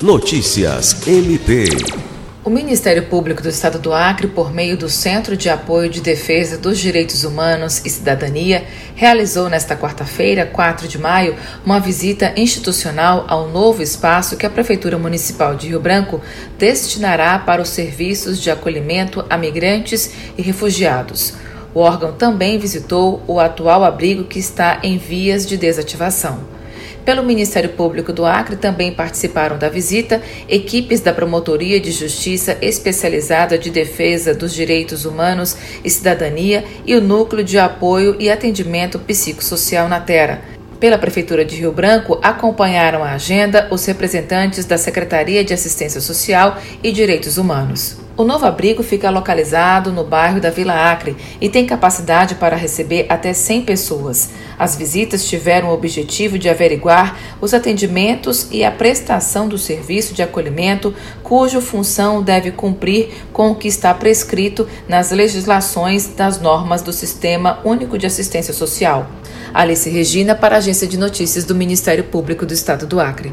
Notícias MP. O Ministério Público do Estado do Acre, por meio do Centro de Apoio de Defesa dos Direitos Humanos e Cidadania, realizou nesta quarta-feira, 4 de maio, uma visita institucional ao novo espaço que a Prefeitura Municipal de Rio Branco destinará para os serviços de acolhimento a migrantes e refugiados. O órgão também visitou o atual abrigo que está em vias de desativação. Pelo Ministério Público do Acre também participaram da visita equipes da Promotoria de Justiça Especializada de Defesa dos Direitos Humanos e Cidadania e o Núcleo de Apoio e Atendimento Psicossocial na Terra. Pela Prefeitura de Rio Branco, acompanharam a agenda os representantes da Secretaria de Assistência Social e Direitos Humanos. O novo abrigo fica localizado no bairro da Vila Acre e tem capacidade para receber até 100 pessoas. As visitas tiveram o objetivo de averiguar os atendimentos e a prestação do serviço de acolhimento, cuja função deve cumprir com o que está prescrito nas legislações das normas do Sistema Único de Assistência Social. Alice Regina, para a Agência de Notícias do Ministério Público do Estado do Acre.